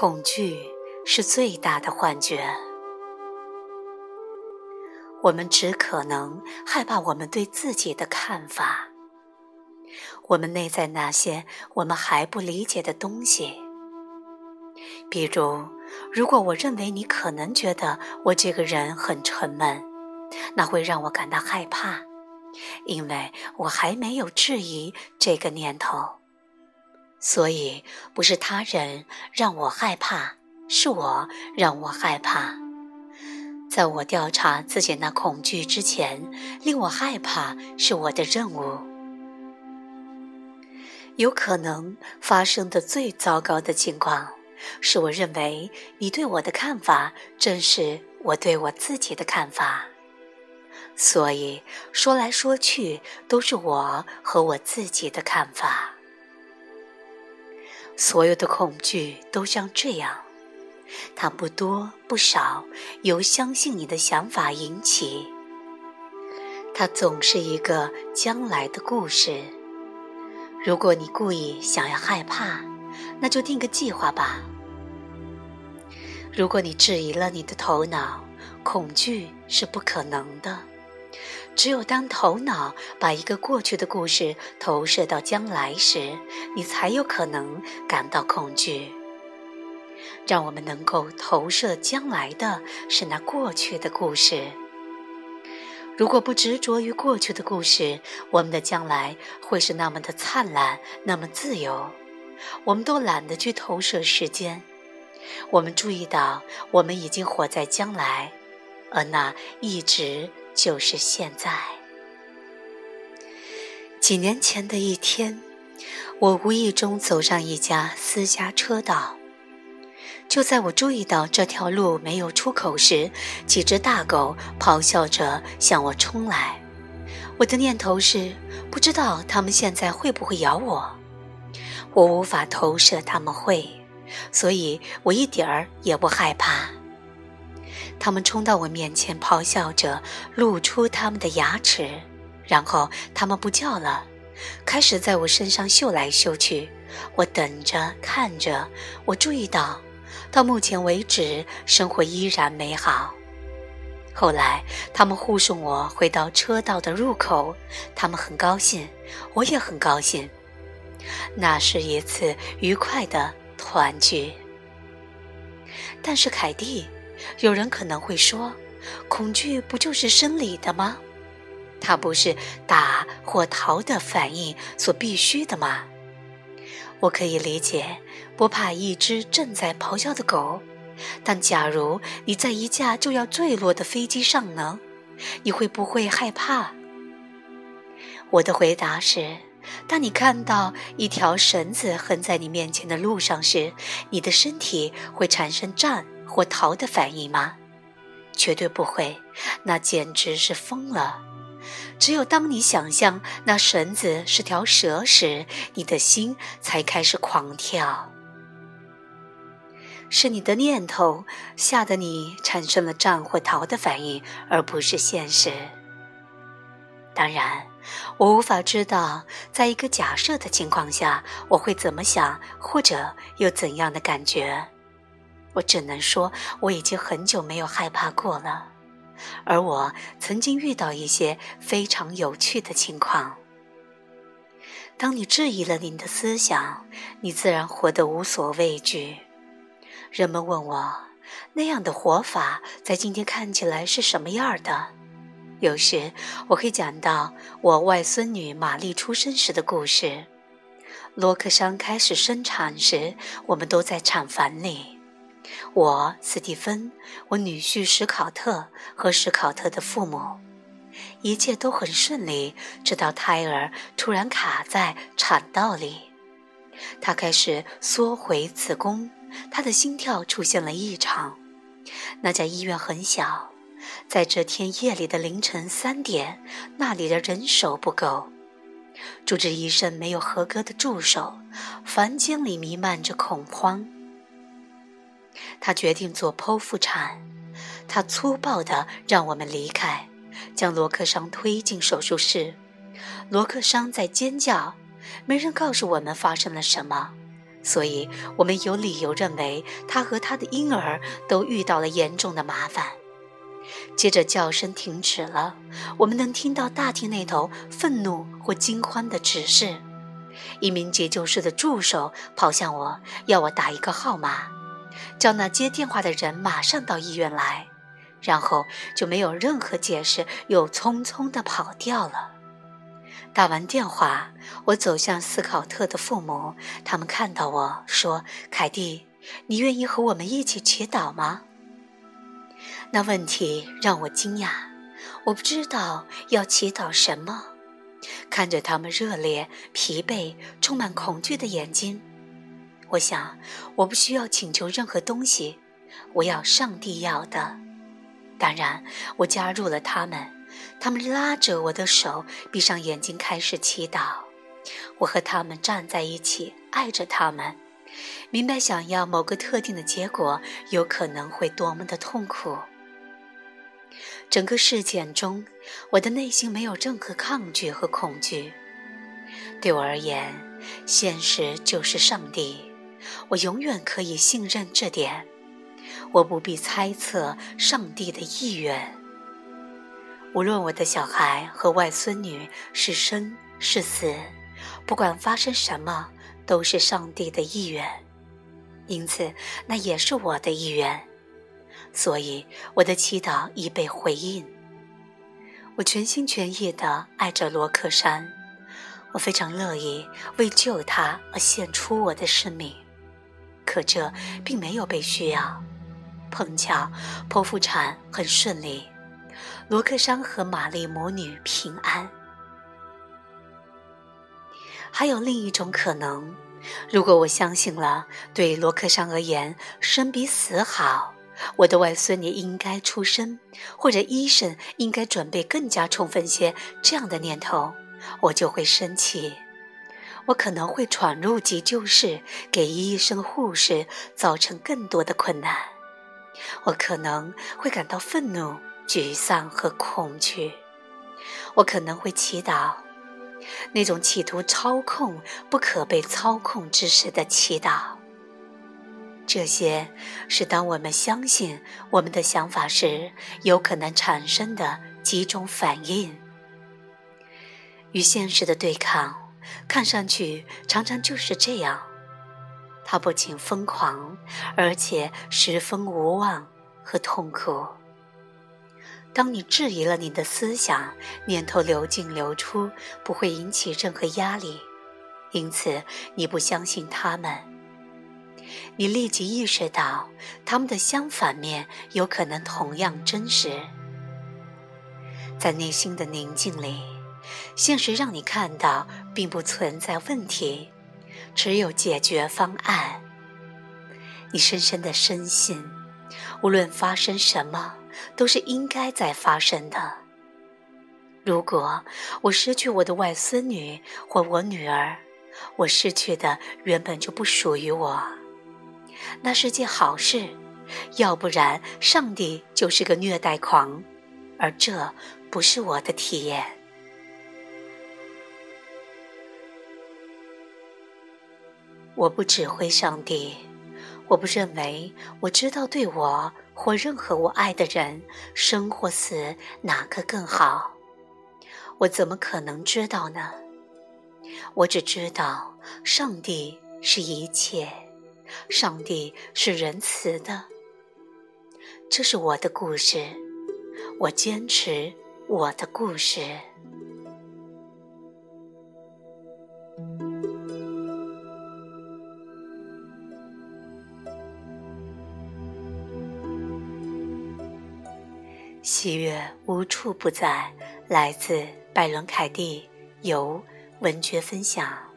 恐惧是最大的幻觉。我们只可能害怕我们对自己的看法，我们内在那些我们还不理解的东西。比如，如果我认为你可能觉得我这个人很沉闷，那会让我感到害怕，因为我还没有质疑这个念头。所以，不是他人让我害怕，是我让我害怕。在我调查自己那恐惧之前，令我害怕是我的任务。有可能发生的最糟糕的情况，是我认为你对我的看法正是我对我自己的看法。所以说来说去，都是我和我自己的看法。所有的恐惧都像这样，它不多不少，由相信你的想法引起。它总是一个将来的故事。如果你故意想要害怕，那就定个计划吧。如果你质疑了你的头脑，恐惧是不可能的。只有当头脑把一个过去的故事投射到将来时，你才有可能感到恐惧。让我们能够投射将来的是那过去的故事。如果不执着于过去的故事，我们的将来会是那么的灿烂，那么自由。我们都懒得去投射时间。我们注意到，我们已经活在将来，而那一直。就是现在。几年前的一天，我无意中走上一家私家车道。就在我注意到这条路没有出口时，几只大狗咆哮着向我冲来。我的念头是：不知道它们现在会不会咬我。我无法投射它们会，所以我一点儿也不害怕。他们冲到我面前，咆哮着，露出他们的牙齿，然后他们不叫了，开始在我身上嗅来嗅去。我等着看着，我注意到，到目前为止，生活依然美好。后来，他们护送我回到车道的入口，他们很高兴，我也很高兴。那是一次愉快的团聚。但是，凯蒂。有人可能会说，恐惧不就是生理的吗？它不是打或逃的反应所必须的吗？我可以理解不怕一只正在咆哮的狗，但假如你在一架就要坠落的飞机上呢？你会不会害怕？我的回答是：当你看到一条绳子横在你面前的路上时，你的身体会产生战。或逃的反应吗？绝对不会，那简直是疯了。只有当你想象那绳子是条蛇时，你的心才开始狂跳。是你的念头吓得你产生了战或逃的反应，而不是现实。当然，我无法知道，在一个假设的情况下，我会怎么想，或者有怎样的感觉。我只能说，我已经很久没有害怕过了，而我曾经遇到一些非常有趣的情况。当你质疑了您的思想，你自然活得无所畏惧。人们问我，那样的活法在今天看起来是什么样的？有时我会讲到我外孙女玛丽出生时的故事。罗克山开始生产时，我们都在产房里。我斯蒂芬，我女婿史考特和史考特的父母，一切都很顺利，直到胎儿突然卡在产道里，他开始缩回子宫，他的心跳出现了异常。那家医院很小，在这天夜里的凌晨三点，那里的人手不够，主治医生没有合格的助手，房间里弥漫着恐慌。他决定做剖腹产，他粗暴地让我们离开，将罗克商推进手术室。罗克商在尖叫，没人告诉我们发生了什么。所以我们有理由认为他和他的婴儿都遇到了严重的麻烦。接着叫声停止了，我们能听到大厅那头愤怒或惊慌的指示。一名急救室的助手跑向我，要我打一个号码，叫那接电话的人马上到医院来，然后就没有任何解释，又匆匆地跑掉了。打完电话，我走向斯考特的父母，他们看到我说：“凯蒂，你愿意和我们一起祈祷吗？”那问题让我惊讶，我不知道要祈祷什么。看着他们热烈、疲惫、充满恐惧的眼睛，我想我不需要请求任何东西，我要上帝要的。当然，我加入了他们，他们拉着我的手，闭上眼睛开始祈祷。我和他们站在一起，爱着他们，明白想要某个特定的结果有可能会多么的痛苦。整个事件中，我的内心没有任何抗拒和恐惧。对我而言，现实就是上帝，我永远可以信任这点。我不必猜测上帝的意愿。无论我的小孩和外孙女是生是死，不管发生什么，都是上帝的意愿，因此那也是我的意愿。所以，我的祈祷已被回应。我全心全意地爱着罗克山，我非常乐意为救他而献出我的生命。可这并没有被需要。碰巧剖腹产很顺利，罗克商和玛丽母女平安。还有另一种可能，如果我相信了对罗克商而言生比死好。我的外孙女应该出生，或者医生应该准备更加充分些。这样的念头，我就会生气。我可能会闯入急救室，给医生、护士造成更多的困难。我可能会感到愤怒、沮丧和恐惧。我可能会祈祷，那种企图操控不可被操控之时的祈祷。这些是当我们相信我们的想法时，有可能产生的几种反应。与现实的对抗，看上去常常就是这样。它不仅疯狂，而且十分无望和痛苦。当你质疑了你的思想，念头流进流出，不会引起任何压力，因此你不相信他们。你立即意识到，他们的相反面有可能同样真实。在内心的宁静里，现实让你看到并不存在问题，只有解决方案。你深深的深信，无论发生什么，都是应该在发生的。如果我失去我的外孙女或我女儿，我失去的原本就不属于我。那是件好事，要不然上帝就是个虐待狂，而这不是我的体验。我不指挥上帝，我不认为我知道对我或任何我爱的人生或死哪个更好，我怎么可能知道呢？我只知道上帝是一切。上帝是仁慈的，这是我的故事，我坚持我的故事。喜悦无处不在，来自拜伦·凯蒂，由文学分享。